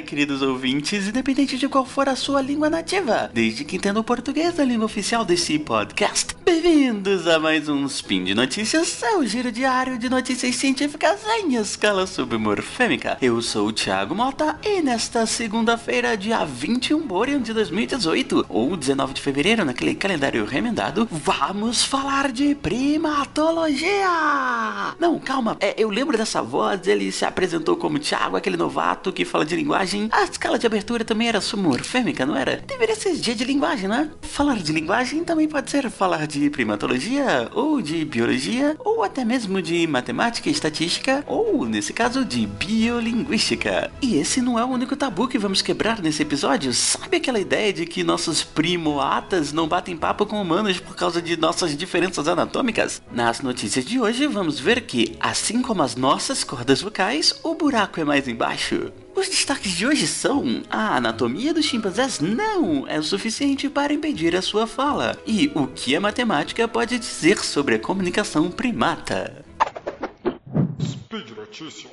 Queridos ouvintes, independente de qual for a sua língua nativa, desde que entenda o português da língua oficial desse podcast. Bem-vindos a mais um Spin de Notícias, seu giro diário de notícias científicas em escala submorfêmica. Eu sou o Thiago Mota e nesta segunda-feira, dia 21 Borean de 2018, ou 19 de fevereiro, naquele calendário remendado, vamos falar de primatologia! Não, calma, é, eu lembro dessa voz, ele se apresentou como Thiago, aquele novato que fala de linguagem. A escala de abertura também era submorfêmica, não era? Deveria ser dia de linguagem, não é? Falar de linguagem também pode ser falar de primatologia, ou de biologia, ou até mesmo de matemática e estatística, ou, nesse caso, de biolinguística. E esse não é o único tabu que vamos quebrar nesse episódio. Sabe aquela ideia de que nossos primoatas não batem papo com humanos por causa de nossas diferenças anatômicas? Nas notícias de hoje, vamos ver que, assim como as nossas cordas vocais, o buraco é mais embaixo. Os destaques de hoje são: a anatomia dos chimpanzés não é o suficiente para impedir a sua fala, e o que a matemática pode dizer sobre a comunicação primata. Speed Notícias.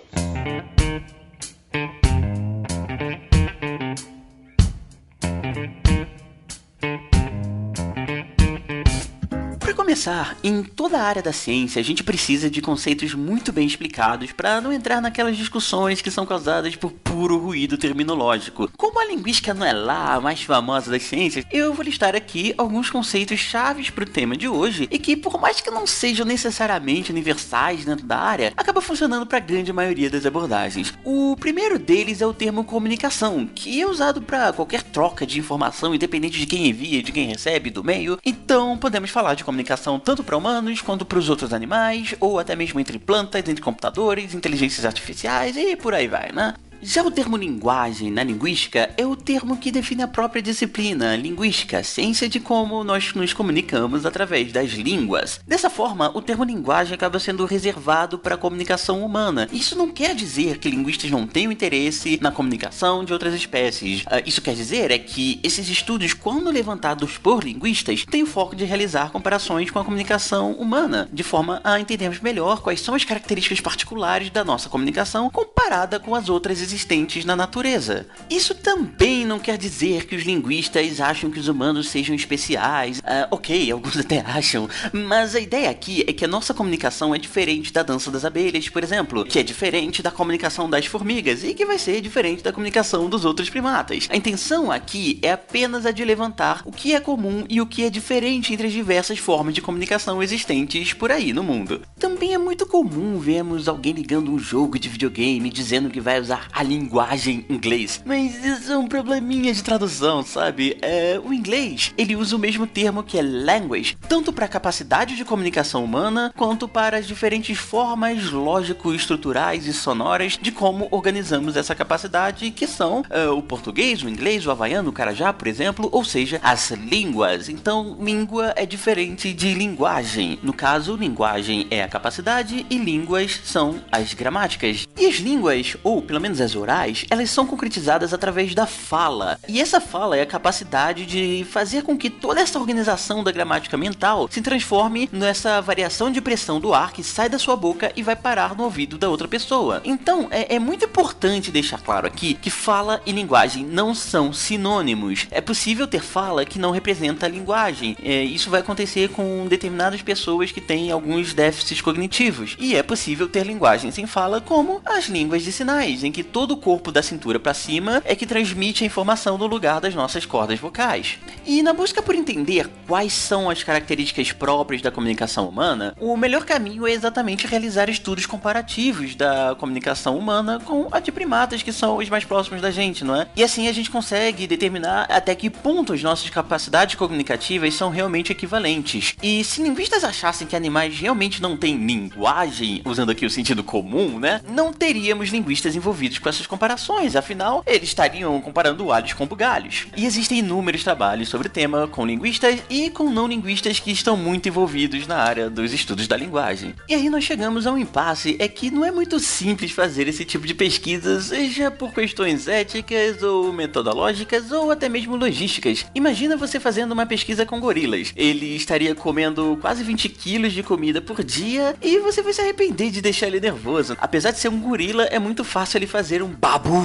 Começar, em toda a área da ciência, a gente precisa de conceitos muito bem explicados para não entrar naquelas discussões que são causadas por puro ruído terminológico. Como a linguística não é lá a mais famosa das ciências, eu vou listar aqui alguns conceitos chaves para o tema de hoje e que, por mais que não sejam necessariamente universais dentro da área, acaba funcionando para a grande maioria das abordagens. O primeiro deles é o termo comunicação, que é usado para qualquer troca de informação, independente de quem envia, de quem recebe, do meio. Então, podemos falar de comunicação tanto para humanos quanto para os outros animais, ou até mesmo entre plantas, entre computadores, inteligências artificiais e por aí vai, né? Já o termo linguagem na linguística é o termo que define a própria disciplina, linguística, ciência de como nós nos comunicamos através das línguas. Dessa forma, o termo linguagem acaba sendo reservado para a comunicação humana. Isso não quer dizer que linguistas não tenham interesse na comunicação de outras espécies. Uh, isso quer dizer é que esses estudos, quando levantados por linguistas, têm o foco de realizar comparações com a comunicação humana, de forma a entendermos melhor quais são as características particulares da nossa comunicação comparada com as outras existentes na natureza. Isso também não quer dizer que os linguistas acham que os humanos sejam especiais. Uh, ok, alguns até acham, mas a ideia aqui é que a nossa comunicação é diferente da dança das abelhas, por exemplo, que é diferente da comunicação das formigas e que vai ser diferente da comunicação dos outros primatas. A intenção aqui é apenas a de levantar o que é comum e o que é diferente entre as diversas formas de comunicação existentes por aí no mundo. Também é muito comum vermos alguém ligando um jogo de videogame dizendo que vai usar a linguagem inglês. Mas isso é um probleminha de tradução, sabe? É, o inglês, ele usa o mesmo termo que é language, tanto para a capacidade de comunicação humana, quanto para as diferentes formas lógico-estruturais e sonoras de como organizamos essa capacidade, que são é, o português, o inglês, o havaiano, o carajá, por exemplo, ou seja, as línguas. Então, língua é diferente de linguagem. No caso, linguagem é a capacidade e línguas são as gramáticas. E as línguas, ou pelo menos as orais, elas são concretizadas através da fala. E essa fala é a capacidade de fazer com que toda essa organização da gramática mental se transforme nessa variação de pressão do ar que sai da sua boca e vai parar no ouvido da outra pessoa. Então, é, é muito importante deixar claro aqui que fala e linguagem não são sinônimos. É possível ter fala que não representa a linguagem. É, isso vai acontecer com determinadas pessoas que têm alguns déficits cognitivos. E é possível ter linguagem sem fala, como as línguas de sinais, em que todo o corpo da cintura para cima é que transmite a informação no lugar das nossas cordas vocais. E na busca por entender quais são as características próprias da comunicação humana, o melhor caminho é exatamente realizar estudos comparativos da comunicação humana com a de primatas, que são os mais próximos da gente, não é? E assim a gente consegue determinar até que ponto as nossas capacidades comunicativas são realmente equivalentes. E se linguistas achassem que animais realmente não têm linguagem, usando aqui o sentido comum, né? Não teríamos linguistas envolvidos com essas comparações, afinal, eles estariam comparando alhos com bugalhos. E existem inúmeros trabalhos sobre o tema com linguistas e com não linguistas que estão muito envolvidos na área dos estudos da linguagem. E aí nós chegamos a um impasse, é que não é muito simples fazer esse tipo de pesquisa, seja por questões éticas ou metodológicas ou até mesmo logísticas. Imagina você fazendo uma pesquisa com gorilas. Ele estaria comendo quase 20 quilos de comida por dia e você vai se arrepender de deixar ele nervoso. Apesar de ser um gorila, é muito fácil ele fazer um babu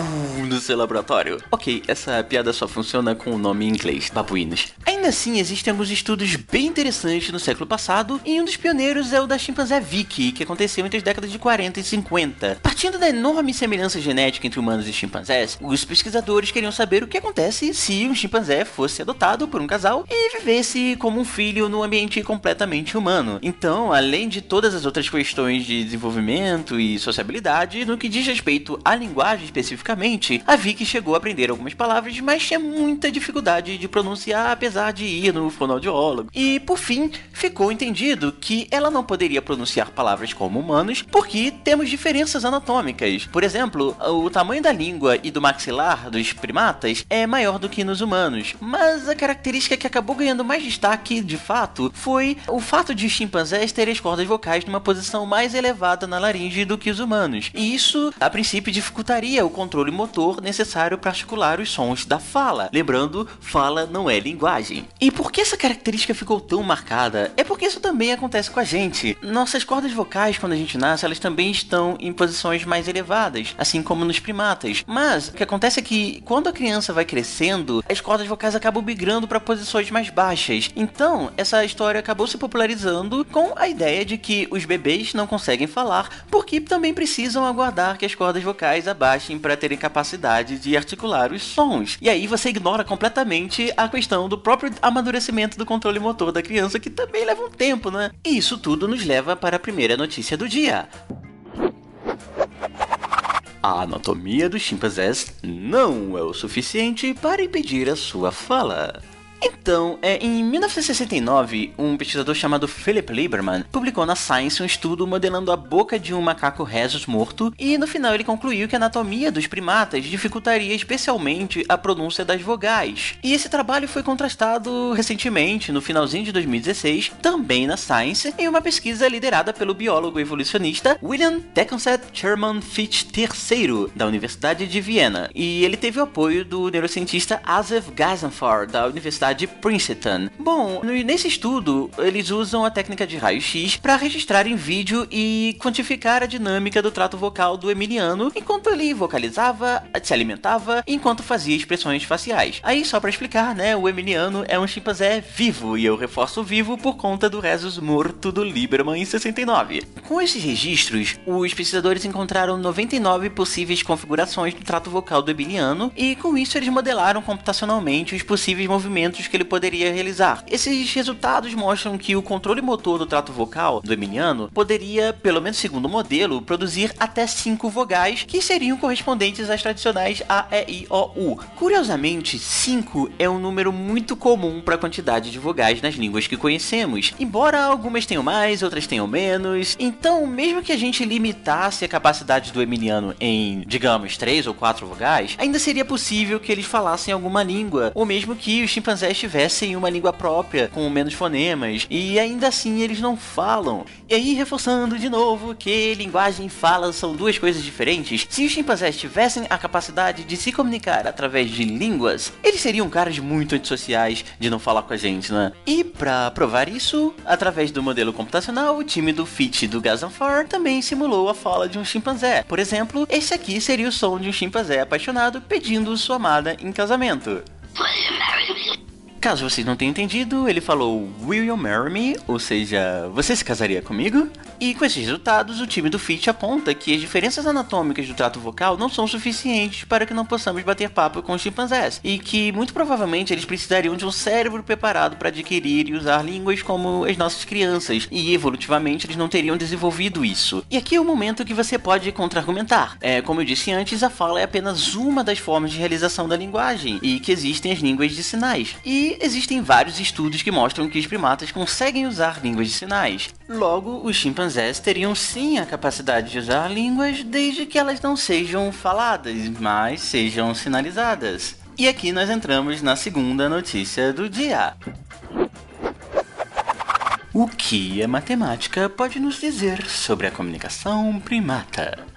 no seu laboratório. Ok, essa piada só funciona com o nome em inglês, babuínos. Ainda assim, existem alguns estudos bem interessantes no século passado, e um dos pioneiros é o da chimpanzé Vicky, que aconteceu entre as décadas de 40 e 50. Partindo da enorme semelhança genética entre humanos e chimpanzés, os pesquisadores queriam saber o que acontece se um chimpanzé fosse adotado por um casal e vivesse como um filho no ambiente completamente humano. Então, além de todas as outras questões de desenvolvimento e sociabilidade, no que diz respeito à linguagem especificamente, a Vicky chegou a aprender algumas palavras, mas tinha muita dificuldade de pronunciar, apesar de ir no fonoaudiólogo. E, por fim, ficou entendido que ela não poderia pronunciar palavras como humanos porque temos diferenças anatômicas. Por exemplo, o tamanho da língua e do maxilar dos primatas é maior do que nos humanos, mas a característica que acabou ganhando mais destaque, de fato, foi o fato de os chimpanzés terem as cordas vocais numa posição mais elevada na laringe do que os humanos. E isso, a princípio, dificultaria o controle motor necessário para articular os sons da fala. Lembrando, fala não é linguagem. E por que essa característica ficou tão marcada? É porque isso também acontece com a gente. Nossas cordas vocais, quando a gente nasce, elas também estão em posições mais elevadas, assim como nos primatas. Mas o que acontece é que quando a criança vai crescendo, as cordas vocais acabam migrando para posições mais baixas. Então, essa história acabou se popularizando com a ideia de que os bebês não conseguem falar porque também precisam aguardar que as cordas vocais abaixem para terem capacidade de articular os sons. E aí você ignora completamente a questão do próprio amadurecimento do controle motor da criança, que também leva um tempo, né? E isso tudo nos leva para a primeira notícia do dia. A anatomia dos chimpanzés não é o suficiente para impedir a sua fala. Então, é, em 1969, um pesquisador chamado Philip Lieberman publicou na Science um estudo modelando a boca de um macaco rhesus morto e no final ele concluiu que a anatomia dos primatas dificultaria especialmente a pronúncia das vogais. E esse trabalho foi contrastado recentemente, no finalzinho de 2016, também na Science, em uma pesquisa liderada pelo biólogo evolucionista William Tecumseh Sherman Fitch III, da Universidade de Viena. E ele teve o apoio do neurocientista Asef Geisenfar, da Universidade de Princeton. Bom, nesse estudo, eles usam a técnica de raio-x para registrar em vídeo e quantificar a dinâmica do trato vocal do Emiliano enquanto ele vocalizava, se alimentava, enquanto fazia expressões faciais. Aí, só para explicar, né, o Emiliano é um chimpanzé vivo, e eu reforço vivo por conta do Resus morto do Lieberman em 69. Com esses registros, os pesquisadores encontraram 99 possíveis configurações do trato vocal do Emiliano, e com isso eles modelaram computacionalmente os possíveis movimentos que ele poderia realizar. Esses resultados mostram que o controle motor do trato vocal do Emiliano poderia, pelo menos segundo o modelo, produzir até cinco vogais que seriam correspondentes às tradicionais A, E, I, O, U. Curiosamente, 5 é um número muito comum para a quantidade de vogais nas línguas que conhecemos, embora algumas tenham mais, outras tenham menos. Então, mesmo que a gente limitasse a capacidade do Emiliano em, digamos, três ou quatro vogais, ainda seria possível que eles falassem alguma língua, ou mesmo que os chimpanzés tivessem uma língua própria, com menos fonemas, e ainda assim eles não falam. E aí, reforçando de novo que linguagem e fala são duas coisas diferentes, se os chimpanzés tivessem a capacidade de se comunicar através de línguas, eles seriam caras muito antissociais de não falar com a gente, né? E para provar isso, através do modelo computacional, o time do FIT do Gazanfar também simulou a fala de um chimpanzé. Por exemplo, esse aqui seria o som de um chimpanzé apaixonado pedindo sua amada em casamento. Caso vocês não tenham entendido, ele falou Will you marry me? Ou seja, você se casaria comigo? E com esses resultados, o time do FIT aponta que as diferenças anatômicas do trato vocal não são suficientes para que não possamos bater papo com os chimpanzés, e que muito provavelmente eles precisariam de um cérebro preparado para adquirir e usar línguas como as nossas crianças, e evolutivamente eles não teriam desenvolvido isso. E aqui é o momento que você pode contra-argumentar. É, como eu disse antes, a fala é apenas uma das formas de realização da linguagem, e que existem as línguas de sinais. E existem vários estudos que mostram que os primatas conseguem usar línguas de sinais. Logo, os chimpanzés teriam sim a capacidade de usar línguas desde que elas não sejam faladas, mas sejam sinalizadas. E aqui nós entramos na segunda notícia do dia. O que a matemática pode nos dizer sobre a comunicação primata?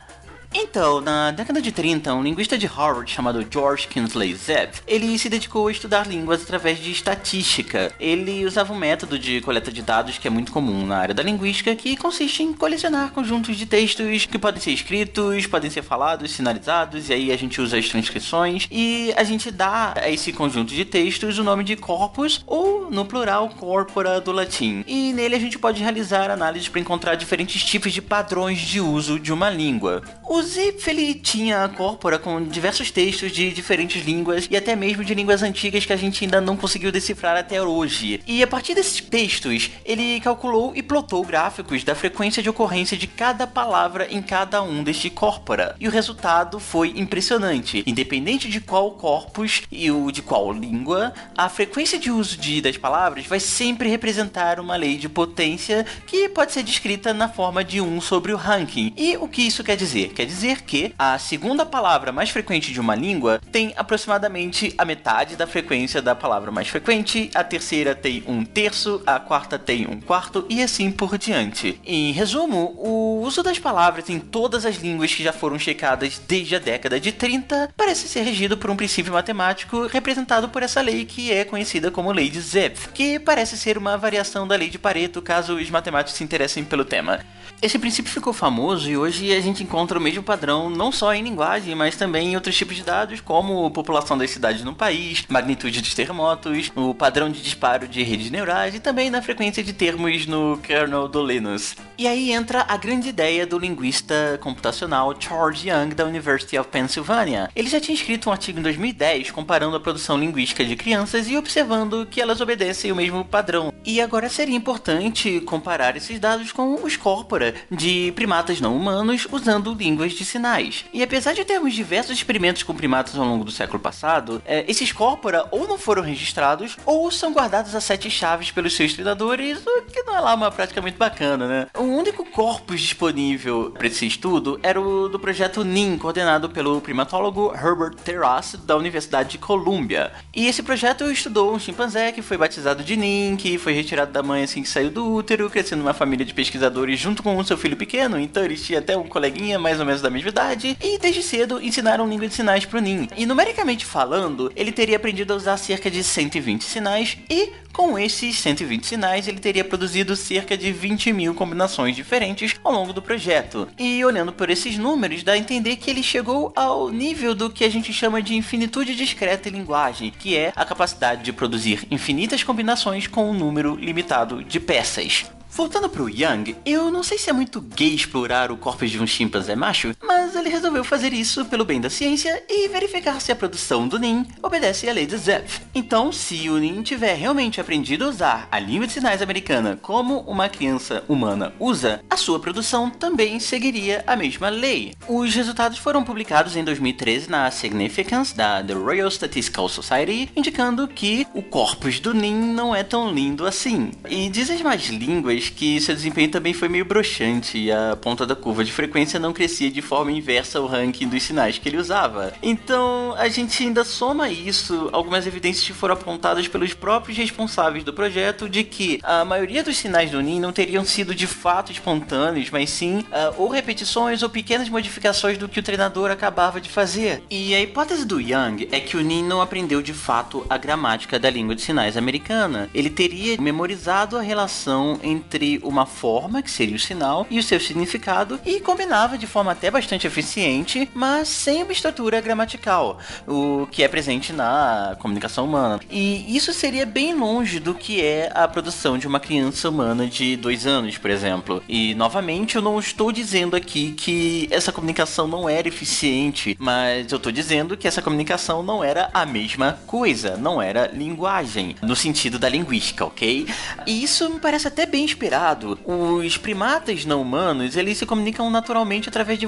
Então, na década de 30, um linguista de Harvard chamado George Kingsley Zepp, ele se dedicou a estudar línguas através de estatística. Ele usava um método de coleta de dados que é muito comum na área da linguística, que consiste em colecionar conjuntos de textos que podem ser escritos, podem ser falados, sinalizados, e aí a gente usa as transcrições e a gente dá a esse conjunto de textos o nome de corpus ou, no plural, corpora do latim. E nele a gente pode realizar análises para encontrar diferentes tipos de padrões de uso de uma língua. O Zipf ele tinha a corpora com diversos textos de diferentes línguas e até mesmo de línguas antigas que a gente ainda não conseguiu decifrar até hoje. E a partir desses textos, ele calculou e plotou gráficos da frequência de ocorrência de cada palavra em cada um deste corpora. E o resultado foi impressionante. Independente de qual corpus e o de qual língua, a frequência de uso de, das palavras vai sempre representar uma lei de potência que pode ser descrita na forma de 1 sobre o ranking. E o que isso quer dizer? Quer dizer que a segunda palavra mais frequente de uma língua tem aproximadamente a metade da frequência da palavra mais frequente, a terceira tem um terço, a quarta tem um quarto e assim por diante. Em resumo, o uso das palavras em todas as línguas que já foram checadas desde a década de 30 parece ser regido por um princípio matemático representado por essa lei que é conhecida como lei de Zepf, que parece ser uma variação da lei de Pareto caso os matemáticos se interessem pelo tema. Esse princípio ficou famoso e hoje a gente encontra o mesmo padrão não só em linguagem, mas também em outros tipos de dados, como população das cidades no país, magnitude dos terremotos, o padrão de disparo de redes neurais e também na frequência de termos no kernel do Linux. E aí entra a grande ideia do linguista computacional George Young da University of Pennsylvania. Ele já tinha escrito um artigo em 2010 comparando a produção linguística de crianças e observando que elas obedecem o mesmo padrão. E agora seria importante comparar esses dados com os corpora de primatas não humanos usando línguas de sinais. E apesar de termos diversos experimentos com primatas ao longo do século passado, é, esses corpora ou não foram registrados ou são guardados a sete chaves pelos seus treinadores, o que não é lá uma prática muito bacana, né? O único corpus disponível para esse estudo era o do projeto NIM, coordenado pelo primatólogo Herbert Terrace da Universidade de Columbia. E esse projeto estudou um chimpanzé que foi batizado de NIM, que foi retirado da mãe assim que saiu do útero, crescendo numa família de pesquisadores junto com o seu filho pequeno, então eles tinham até um coleguinha mais ou menos da mesma idade, e desde cedo ensinaram língua de sinais pro Nin. E numericamente falando, ele teria aprendido a usar cerca de 120 sinais, e com esses 120 sinais ele teria produzido cerca de 20 mil combinações diferentes ao longo do projeto. E olhando por esses números, dá a entender que ele chegou ao nível do que a gente chama de infinitude discreta em linguagem, que é a capacidade de produzir infinitas combinações com um número limitado de peças. Voltando pro Young, eu não sei se é muito gay explorar o corpo de um chimpanzé macho, mas ele resolveu fazer isso pelo bem da ciência e verificar se a produção do Nin obedece à lei de Zepf. Então, se o Nin tiver realmente aprendido a usar a língua de sinais americana como uma criança humana usa, a sua produção também seguiria a mesma lei. Os resultados foram publicados em 2013 na Significance da The Royal Statistical Society, indicando que o corpus do Nin não é tão lindo assim. E diz as mais línguas que seu desempenho também foi meio broxante e a ponta da curva de frequência não crescia de forma inversa ao ranking dos sinais que ele usava. Então a gente ainda soma isso algumas evidências que foram apontadas pelos próprios responsáveis do projeto de que a maioria dos sinais do NIM não teriam sido de fato espontâneos, mas sim uh, ou repetições ou pequenas modificações do que o treinador acabava de fazer. E a hipótese do Young é que o NIM não aprendeu de fato a gramática da língua de sinais americana. Ele teria memorizado a relação entre uma forma, que seria o sinal, e o seu significado, e combinava de forma até bastante eficiente, mas sem uma estrutura gramatical, o que é presente na comunicação humana. E isso seria bem longe do que é a produção de uma criança humana de dois anos, por exemplo. E novamente, eu não estou dizendo aqui que essa comunicação não era eficiente, mas eu estou dizendo que essa comunicação não era a mesma coisa, não era linguagem, no sentido da linguística, ok? E isso me parece até bem esperado, os primatas não humanos, eles se comunicam naturalmente através de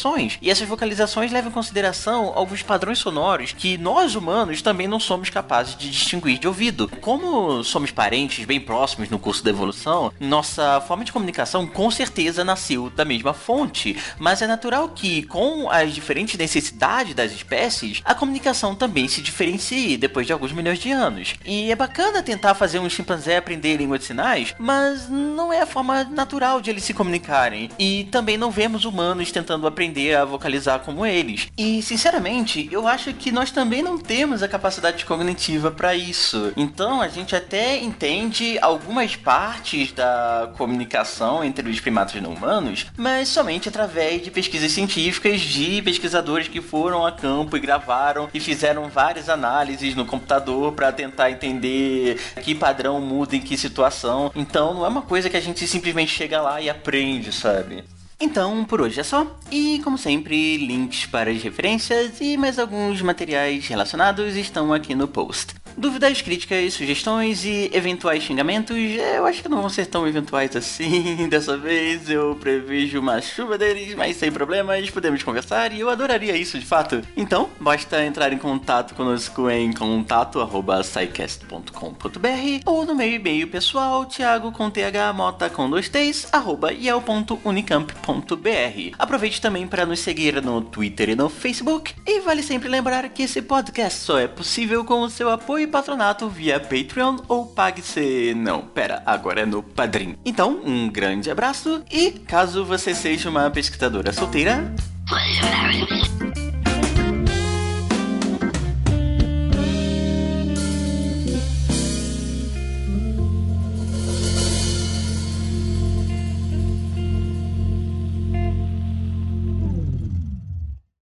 vocalizações. E essas vocalizações levam em consideração alguns padrões sonoros que nós humanos também não somos capazes de distinguir de ouvido. Como somos parentes bem próximos no curso da evolução, nossa forma de comunicação com certeza nasceu da mesma fonte, mas é natural que com as diferentes necessidades das espécies, a comunicação também se diferencie depois de alguns milhões de anos. E é bacana tentar fazer um chimpanzé aprender língua de sinais, mas não é a forma natural de eles se comunicarem. E também não vemos humanos tentando aprender a vocalizar como eles. E, sinceramente, eu acho que nós também não temos a capacidade cognitiva para isso. Então, a gente até entende algumas partes da comunicação entre os primatas não humanos, mas somente através de pesquisas científicas de pesquisadores que foram a campo e gravaram e fizeram várias análises no computador para tentar entender que padrão muda em que situação. Então, não é uma coisa que a gente simplesmente chega lá e aprende, sabe? Então, por hoje é só. E, como sempre, links para as referências e mais alguns materiais relacionados estão aqui no post. Dúvidas, críticas, sugestões e eventuais xingamentos, eu acho que não vão ser tão eventuais assim. Dessa vez eu prevejo uma chuva deles, mas sem problemas, podemos conversar e eu adoraria isso de fato. Então, basta entrar em contato conosco em contato.sicast.com.br ou no meu e-mail pessoal, thiago com th mota com dois t's, arroba yel.unicamp.br. Aproveite também para nos seguir no Twitter e no Facebook. E vale sempre lembrar que esse podcast só é possível com o seu apoio patronato via Patreon ou pague-se. Não, pera, agora é no Padrim. Então, um grande abraço e caso você seja uma pesquisadora solteira.